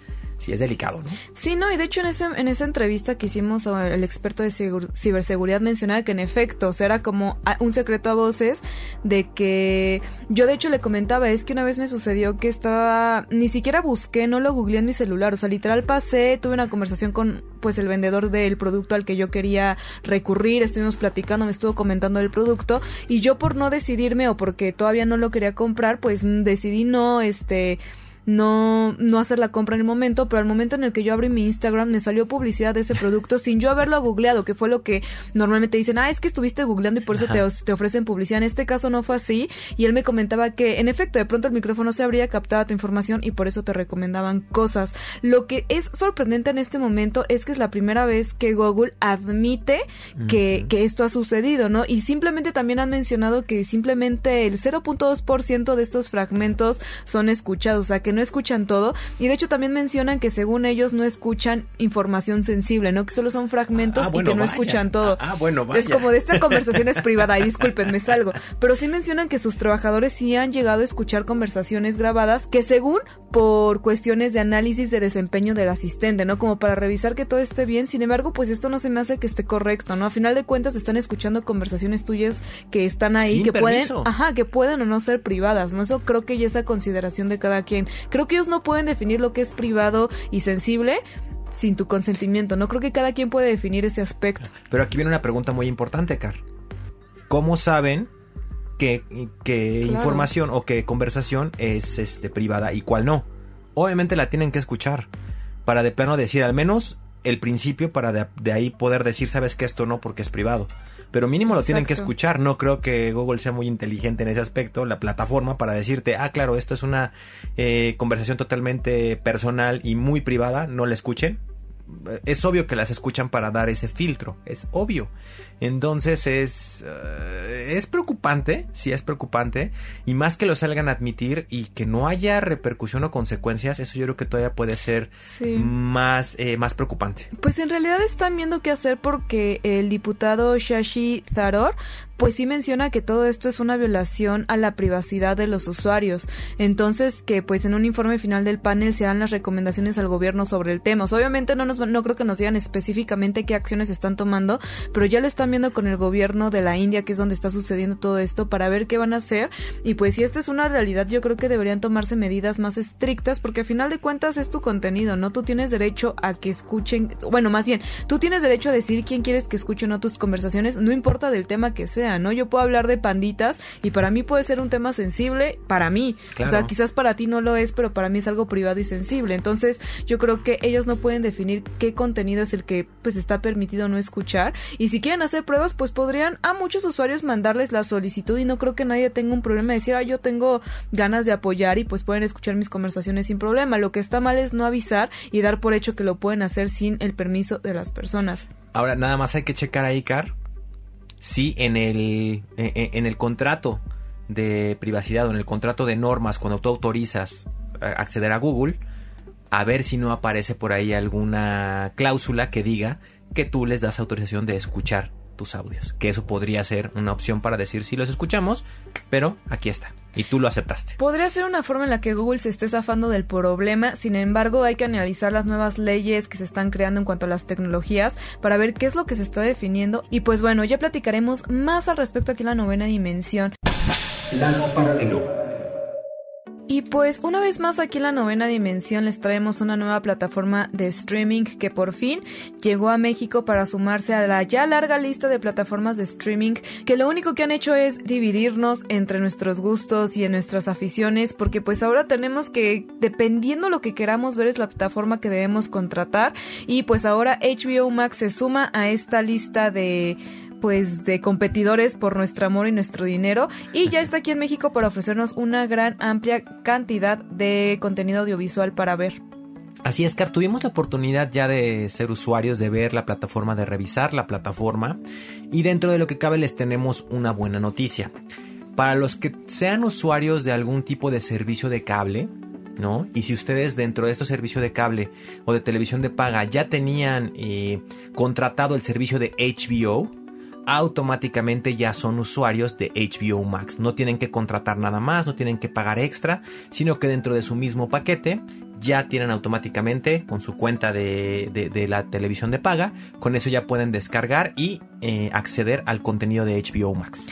sí es delicado, ¿no? Sí, no, y de hecho en, ese, en esa entrevista que hicimos el experto de ciberseguridad mencionaba que en efecto, o sea, era como un secreto a voces de que yo de hecho le comentaba, es que una vez me sucedió que estaba, ni siquiera busqué, no lo googleé en mi celular, o sea, literal pasé, tuve una conversación con pues el vendedor del producto al que yo quería recurrir, estuvimos platicando, me estuvo comentando el producto y yo por no decidirme o porque todavía no lo quería comprar, pues decidí no, este, no, no hacer la compra en el momento, pero al momento en el que yo abrí mi Instagram me salió publicidad de ese producto sin yo haberlo googleado, que fue lo que normalmente dicen, ah, es que estuviste googleando y por eso te, te, ofrecen publicidad. En este caso no fue así y él me comentaba que en efecto de pronto el micrófono se abría, captaba tu información y por eso te recomendaban cosas. Lo que es sorprendente en este momento es que es la primera vez que Google admite que, que esto ha sucedido, ¿no? Y simplemente también han mencionado que simplemente el 0.2% de estos fragmentos son escuchados, o sea que no escuchan todo y de hecho también mencionan que según ellos no escuchan información sensible, ¿no? Que solo son fragmentos Ah, y que no escuchan todo. Ah, bueno, vaya. Es como de esta conversación es privada, y discúlpenme, salgo. Pero sí mencionan que sus trabajadores sí han llegado a escuchar conversaciones grabadas que según por cuestiones de análisis de desempeño del asistente, ¿no? Como para revisar que todo esté bien. Sin embargo, pues esto no se me hace que esté correcto, ¿no? A final de cuentas están escuchando conversaciones tuyas que están ahí, Sin que permiso. pueden, ajá, que pueden o no ser privadas, ¿no? Eso creo que ya es a consideración de cada quien. Creo que ellos no pueden definir lo que es privado y sensible sin tu consentimiento. No creo que cada quien puede definir ese aspecto. Pero aquí viene una pregunta muy importante, Car. ¿Cómo saben qué, Claro. información o qué conversación es este, privada y cuál no? Obviamente la tienen que escuchar para de plano decir al menos el principio para de, de ahí poder decir, sabes que esto no porque es privado. Pero mínimo lo tienen que escuchar. No creo que Google sea muy inteligente en ese aspecto, la plataforma, para decirte, ah, claro, esto es una eh, conversación totalmente personal y muy privada, no la escuchen. Es obvio que las escuchan para dar ese filtro, es obvio. Entonces es eh, es preocupante, sí es preocupante y más que lo salgan a admitir y que no haya repercusión o consecuencias, eso yo creo que todavía puede ser Sí. más eh, más preocupante. Pues en realidad están viendo qué hacer porque el diputado Shashi Tharoor pues sí menciona que todo esto es una violación a la privacidad de los usuarios. Entonces que pues en un informe final del panel se harán las recomendaciones al gobierno sobre el tema. O sea, obviamente no nos no creo que nos digan específicamente qué acciones están tomando, pero ya lo están viendo con el gobierno de la India, que es donde está sucediendo todo esto, para ver qué van a hacer. Y pues si esto es una realidad, yo creo que deberían tomarse medidas más estrictas, porque a final de cuentas es tu contenido, ¿no? Tú tienes derecho a que escuchen, bueno, más bien, tú tienes derecho a decir quién quieres que escuche o no tus conversaciones, no importa del tema que sea, ¿no? Yo puedo hablar de panditas y para mí puede ser un tema sensible, para mí. Claro. O sea, quizás para ti no lo es, pero para mí es algo privado y sensible. Entonces, yo creo que ellos no pueden definir qué contenido es el que pues está permitido no escuchar. Y si quieren hacer pruebas, pues podrían a muchos usuarios mandarles la solicitud y no creo que nadie tenga un problema de decir, ah, yo tengo ganas de apoyar y pues pueden escuchar mis conversaciones sin problema. Lo que está mal es no avisar y dar por hecho que lo pueden hacer sin el permiso de las personas. Ahora, nada más hay que checar ahí, Car, si en el, en, en el contrato de privacidad o en el contrato de normas, cuando tú autorizas a acceder a Google, a ver si no aparece por ahí alguna cláusula que diga que tú les das autorización de escuchar tus audios. Que eso podría ser una opción para decir si los escuchamos, pero aquí está. Y tú lo aceptaste. Podría ser una forma en la que Google se esté zafando del problema, sin embargo hay que analizar las nuevas leyes que se están creando en cuanto a las tecnologías para ver qué es lo que se está definiendo y pues bueno, ya platicaremos más al respecto aquí en la novena dimensión. Y pues una vez más aquí en la novena dimensión les traemos una nueva plataforma de streaming que por fin llegó a México para sumarse a la ya larga lista de plataformas de streaming que lo único que han hecho es dividirnos entre nuestros gustos y en nuestras aficiones porque pues ahora tenemos que dependiendo lo que queramos ver es la plataforma que debemos contratar. Y pues ahora HBO Max se suma a esta lista de pues de competidores por nuestro amor y nuestro dinero y ya está aquí en México para ofrecernos una gran amplia cantidad de contenido audiovisual para ver. Así es, Car, tuvimos la oportunidad ya de ser usuarios, de ver la plataforma, de revisar la plataforma y dentro de lo que cabe les tenemos una buena noticia. Para los que sean usuarios de algún tipo de servicio de cable, ¿no? Y si ustedes dentro de estos servicios de cable o de televisión de paga ya tenían eh, contratado el servicio de HBO, automáticamente ya son usuarios de HBO Max. No tienen que contratar nada más, no tienen que pagar extra, sino que dentro de su mismo paquete ya tienen automáticamente con su cuenta de, de- de la televisión de paga. Con eso ya pueden descargar y eh, acceder al contenido de HBO Max.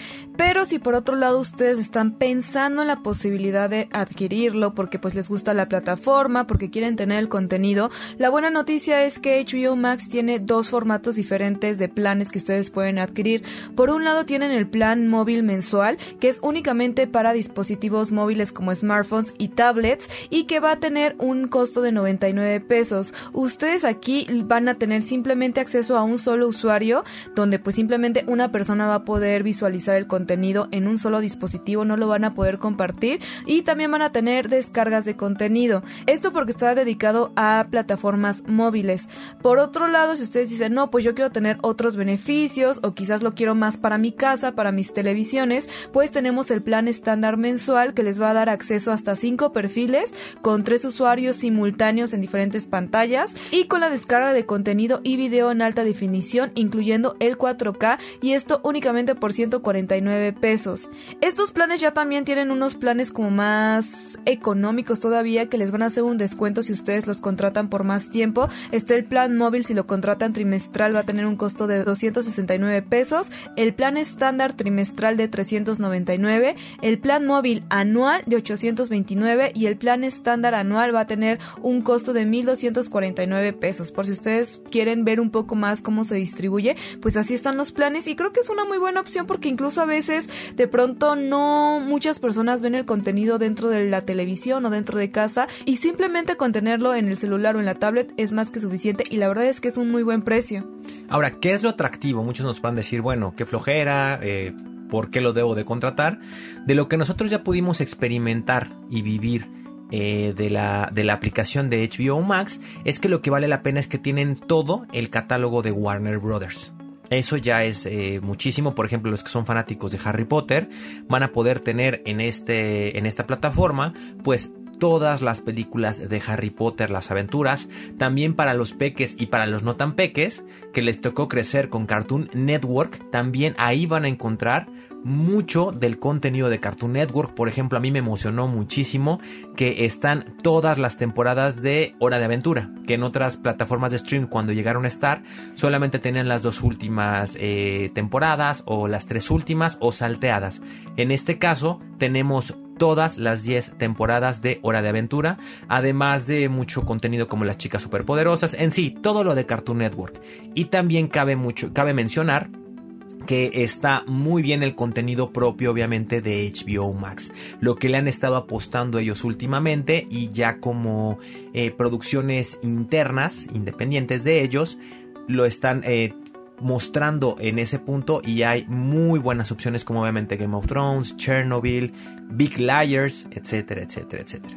Pero si por otro lado ustedes están pensando en la posibilidad de adquirirlo porque pues les gusta la plataforma, porque quieren tener el contenido, la buena noticia es que HBO Max tiene dos formatos diferentes de planes que ustedes pueden adquirir. Por un lado tienen el plan móvil mensual, que es únicamente para dispositivos móviles como smartphones y tablets y que va a tener un costo de 99 pesos. Ustedes aquí van a tener simplemente acceso a un solo usuario, donde pues simplemente una persona va a poder visualizar el contenido en un solo dispositivo, no lo van a poder compartir y también van a tener descargas de contenido. Esto porque está dedicado a plataformas móviles. Por otro lado, si ustedes dicen, no, pues yo quiero tener otros beneficios o quizás lo quiero más para mi casa, para mis televisiones, pues tenemos el plan estándar mensual que les va a dar acceso hasta 5 perfiles con tres usuarios simultáneos en diferentes pantallas y con la descarga de contenido y video en alta definición, incluyendo el 4K y esto únicamente por 149 pesos. Estos planes ya también tienen unos planes como más económicos todavía que les van a hacer un descuento si ustedes los contratan por más tiempo. Está el plan móvil si lo contratan trimestral va a tener un costo de 269 pesos, el plan estándar trimestral de 399, el plan móvil anual de 829 y el plan estándar anual va a tener un costo de 1249 pesos. Por si ustedes quieren ver un poco más cómo se distribuye, pues así están los planes y creo que es una muy buena opción porque incluso a veces de pronto no muchas personas ven el contenido dentro de la televisión o dentro de casa y simplemente con tenerlo en el celular o en la tablet es más que suficiente y la verdad es que es un muy buen precio. Ahora, ¿qué es lo atractivo? Muchos nos van a decir, bueno, qué flojera, eh, ¿por qué lo debo de contratar? De lo que nosotros ya pudimos experimentar y vivir eh, de, la, de la aplicación de HBO Max es que lo que vale la pena es que tienen todo el catálogo de Warner Brothers. Eso ya es eh, muchísimo. Por ejemplo, los que son fanáticos de Harry Potter van a poder tener en, este, en esta plataforma, pues todas las películas de Harry Potter, las aventuras, también para los peques y para los no tan peques, que les tocó crecer con Cartoon Network, también ahí van a encontrar mucho del contenido de Cartoon Network. Por ejemplo, a mí me emocionó muchísimo que están todas las temporadas de Hora de Aventura, que en otras plataformas de stream cuando llegaron a estar solamente tenían las dos últimas eh, temporadas o las tres últimas o salteadas. En este caso tenemos todas las 10 temporadas de Hora de Aventura, además de mucho contenido como las chicas superpoderosas, en sí, todo lo de Cartoon Network. Y también cabe mucho, cabe mencionar que está muy bien el contenido propio obviamente de HBO Max, lo que le han estado apostando ellos últimamente y ya como eh, producciones internas, independientes de ellos, lo están eh, mostrando en ese punto y hay muy buenas opciones como obviamente Game of Thrones, Chernobyl, Big Liars, etcétera, etcétera, etcétera.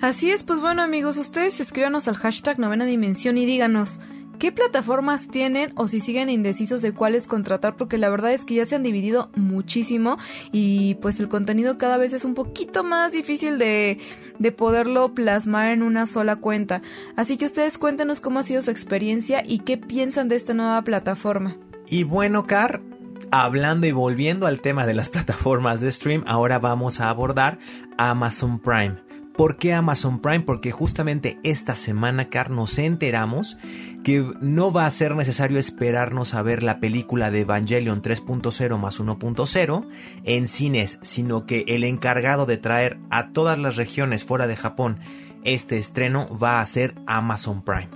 Así es, pues bueno amigos, ustedes escríbanos al hashtag novena dimensión y díganos qué plataformas tienen o si siguen indecisos de cuáles contratar porque la verdad es que ya se han dividido muchísimo y pues el contenido cada vez es un poquito más difícil de, de poderlo plasmar en una sola cuenta. Así que ustedes cuéntenos cómo ha sido su experiencia y qué piensan de esta nueva plataforma. Y bueno, Car, hablando y volviendo al tema de las plataformas de stream, ahora vamos a abordar Amazon Prime. ¿Por qué Amazon Prime? Porque justamente esta semana, Car, nos enteramos que no va a ser necesario esperarnos a ver la película de Evangelion 3.0 más 1.0 en cines, sino que el encargado de traer a todas las regiones fuera de Japón este estreno va a ser Amazon Prime.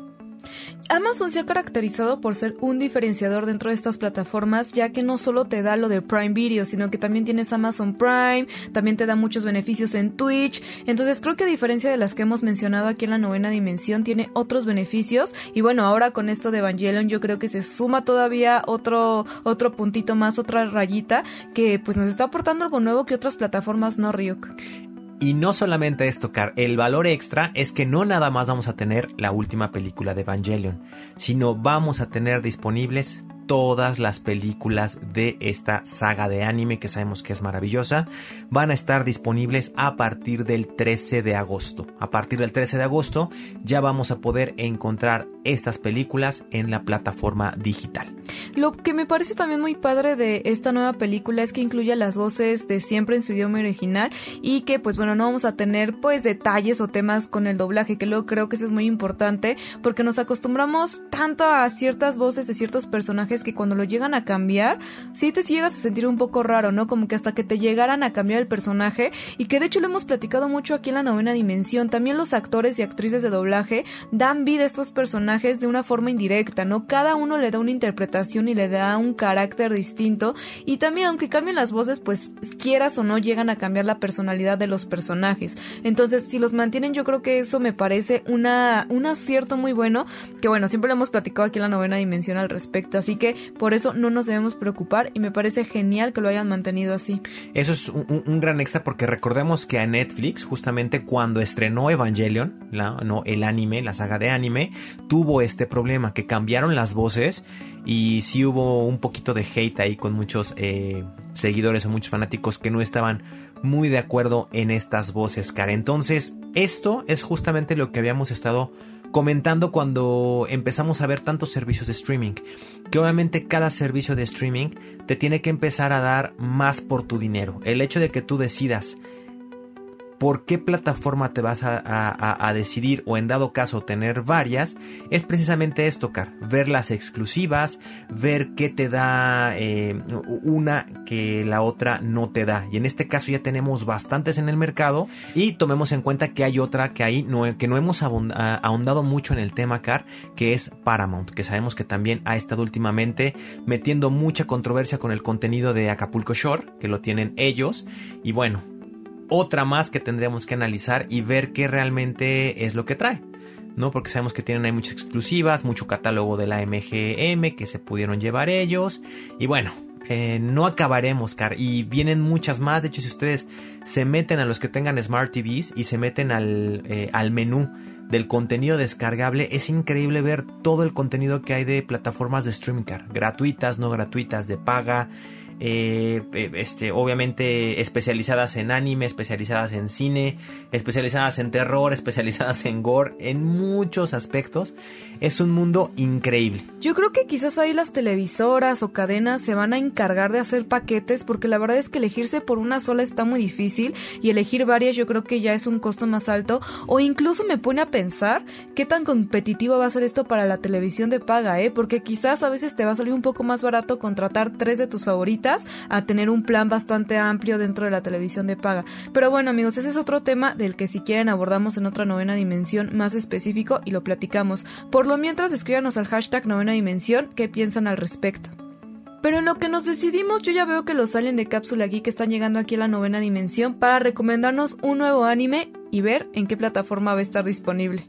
Amazon se ha caracterizado por ser un diferenciador dentro de estas plataformas, ya que no solo te da lo de Prime Video, sino que también tienes Amazon Prime, también te da muchos beneficios en Twitch. Entonces creo que a diferencia de las que hemos mencionado aquí en la novena dimensión, tiene otros beneficios. Y bueno, ahora con esto de Evangelion, yo creo que se suma todavía otro, otro puntito más, otra rayita, que pues nos está aportando algo nuevo que otras plataformas no, Ryuk. Y no solamente es tocar, el valor extra es que no nada más vamos a tener la última película de Evangelion, sino vamos a tener disponibles todas las películas de esta saga de anime que sabemos que es maravillosa van a estar disponibles a partir del 13 de agosto. A partir del 13 de agosto ya vamos a poder encontrar estas películas en la plataforma digital. Lo que me parece también muy padre de esta nueva película es que incluye las voces de siempre en su idioma original y que pues bueno, no vamos a tener pues detalles o temas con el doblaje, que luego creo que eso es muy importante porque nos acostumbramos tanto a ciertas voces de ciertos personajes que cuando lo llegan a cambiar, sí te llegas a sentir un poco raro, ¿no? Como que hasta que te llegaran a cambiar el personaje y que de hecho lo hemos platicado mucho aquí en la novena dimensión, también los actores y actrices de doblaje dan vida a estos personajes de una forma indirecta, ¿no? Cada uno le da una interpretación y le da un carácter distinto y también aunque cambien las voces, pues quieras o no llegan a cambiar la personalidad de los personajes. Entonces, si los mantienen, yo creo que eso me parece una, un acierto muy bueno, que bueno, siempre lo hemos platicado aquí en la novena dimensión al respecto, así que por eso no nos debemos preocupar y me parece genial que lo hayan mantenido así. Eso es un, gran extra porque recordemos que a Netflix, justamente cuando estrenó Evangelion, la, no, el anime, la saga de anime, tuvo este problema, que cambiaron las voces y sí hubo un poquito de hate ahí con muchos eh, seguidores o muchos fanáticos que no estaban muy de acuerdo en estas voces, cara. Entonces, esto es justamente lo que habíamos estado comentando cuando empezamos a ver tantos servicios de streaming. Que obviamente cada servicio de streaming te tiene que empezar a dar más por tu dinero. El hecho de que tú decidas por qué plataforma te vas a, decidir o en dado caso tener varias, es precisamente esto, Car. Ver las exclusivas, ver qué te da eh, una que la otra no te da. Y en este caso ya tenemos bastantes en el mercado y tomemos en cuenta que hay otra que ahí no, que no hemos ahondado mucho en el tema, Car, que es Paramount, que sabemos que también ha estado últimamente metiendo mucha controversia con el contenido de Acapulco Shore, que lo tienen ellos. Y bueno, otra más que tendríamos que analizar y ver qué realmente es lo que trae. ¿no? Porque sabemos que tienen ahí muchas exclusivas, mucho catálogo de la MGM que se pudieron llevar ellos. Y bueno, eh, no acabaremos, Car. Y vienen muchas más. De hecho, si ustedes se meten a los que tengan Smart TVs y se meten al, eh, al menú del contenido descargable, es increíble ver todo el contenido que hay de plataformas de streaming, Car. Gratuitas, no gratuitas, de paga. Eh, este, obviamente especializadas en anime, especializadas en cine, especializadas en terror, especializadas en gore, en muchos aspectos. Es un mundo increíble. Yo creo que quizás ahí las televisoras o cadenas se van a encargar de hacer paquetes porque la verdad es que elegirse por una sola está muy difícil y elegir varias yo creo que ya es un costo más alto o incluso me pone a pensar qué tan competitivo va a ser esto para la televisión de paga, ¿eh? Porque quizás a veces te va a salir un poco más barato contratar tres de tus favoritas a tener un plan bastante amplio dentro de la televisión de paga. Pero bueno amigos, ese es otro tema del que si quieren abordamos en otra novena dimensión más específico y lo platicamos. Por lo mientras escríbanos al hashtag novena dimensión qué piensan al respecto. Pero en lo que nos decidimos, yo ya veo que los salen de Cápsula Geek están llegando aquí a la novena dimensión para recomendarnos un nuevo anime y ver en qué plataforma va a estar disponible.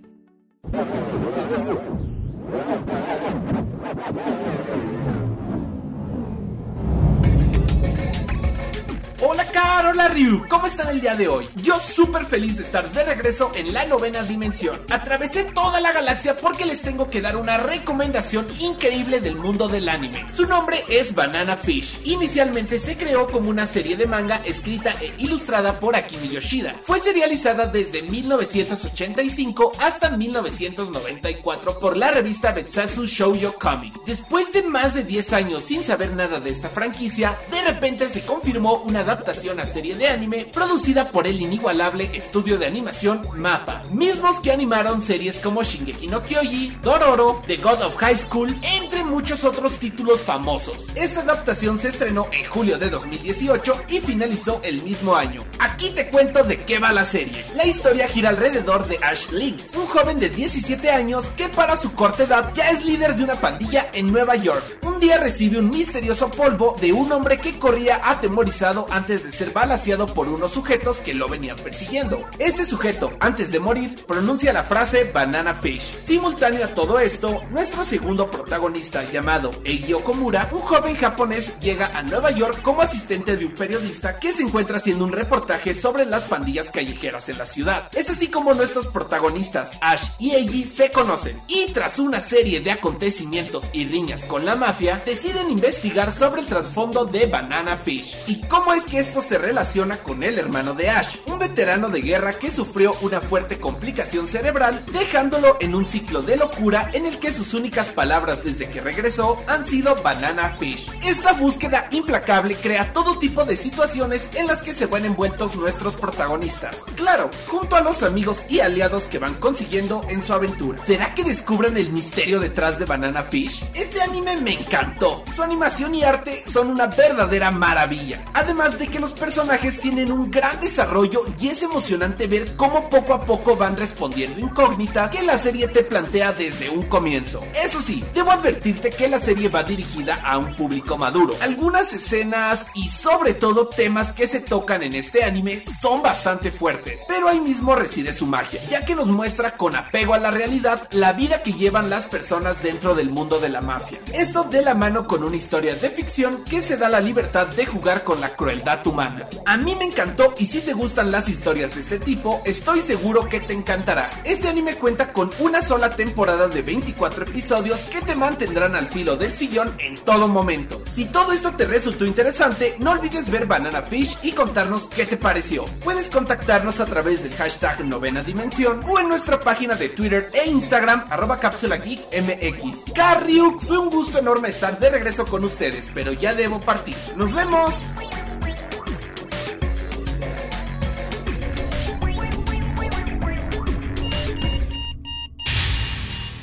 Hola Car, hola Ryu, ¿cómo están el día de hoy? Yo súper feliz de estar de regreso en la novena dimensión. Atravesé toda la galaxia porque les tengo que dar una recomendación increíble del mundo del anime. Su nombre es Banana Fish. Inicialmente se creó como una serie de manga escrita e ilustrada por Akimi Yoshida. Fue serializada desde 1985 hasta 1994 por la revista Betsasu Shoujo Comic. Después de más de 10 años sin saber nada de esta franquicia, de repente se confirmó una adaptación a serie de anime producida por el inigualable estudio de animación MAPPA, mismos que animaron series como Shingeki no Kyoji, Dororo, The God of High School, entre muchos otros títulos famosos. Esta adaptación se estrenó en julio de 2018 y finalizó el mismo año. Aquí te cuento de qué va la serie. La historia gira alrededor de Ash Lynx, un joven de 17 años que para su corta edad ya es líder de una pandilla en Nueva York. Un día recibe un misterioso polvo de un hombre que corría atemorizado antes de ser balaseado por unos sujetos que lo venían persiguiendo. Este sujeto, antes de morir, pronuncia la frase Banana Fish. Simultáneo a todo esto, nuestro segundo protagonista llamado Eiji Okomura, un joven japonés, llega a Nueva York como asistente de un periodista que se encuentra haciendo un reportaje sobre las pandillas callejeras en la ciudad. Es así como nuestros protagonistas, Ash y Eiji, se conocen. Y tras una serie de acontecimientos y riñas con la mafia, deciden investigar sobre el trasfondo de Banana Fish y cómo es que esto se relaciona con el hermano de Ash, un veterano de guerra que sufrió una fuerte complicación cerebral, dejándolo en un ciclo de locura en el que sus únicas palabras desde que regresó han sido Banana Fish. Esta búsqueda implacable crea todo tipo de situaciones en las que se van envueltos nuestros protagonistas. Claro, junto a los amigos y aliados que van consiguiendo en su aventura. ¿Será que descubran el misterio detrás de Banana Fish? Este anime me encantó. Su animación y arte son una verdadera maravilla. Además de que los personajes tienen un gran desarrollo y es emocionante ver cómo poco a poco van respondiendo incógnitas que la serie te plantea desde un comienzo. Eso sí, debo advertirte que la serie va dirigida a un público maduro. Algunas escenas y sobre todo temas que se tocan en este anime son bastante fuertes, pero ahí mismo reside su magia, ya que nos muestra con apego a la realidad la vida que llevan las personas dentro del mundo de la mafia. Esto de la mano con una historia de ficción que se da la libertad de jugar con la crueldad humana. A mí me encantó y si te gustan las historias de este tipo, estoy seguro que te encantará. Este anime cuenta con una sola temporada de 24 episodios que te mantendrán al filo del sillón en todo momento. Si todo esto te resultó interesante, no olvides ver Banana Fish y contarnos qué te pareció. Puedes contactarnos a través del hashtag novena dimensión o en nuestra página de Twitter e Instagram arroba cápsula geek mx. Carryuk, fue un gusto enorme estar de regreso con ustedes, pero ya debo partir. ¡Nos vemos!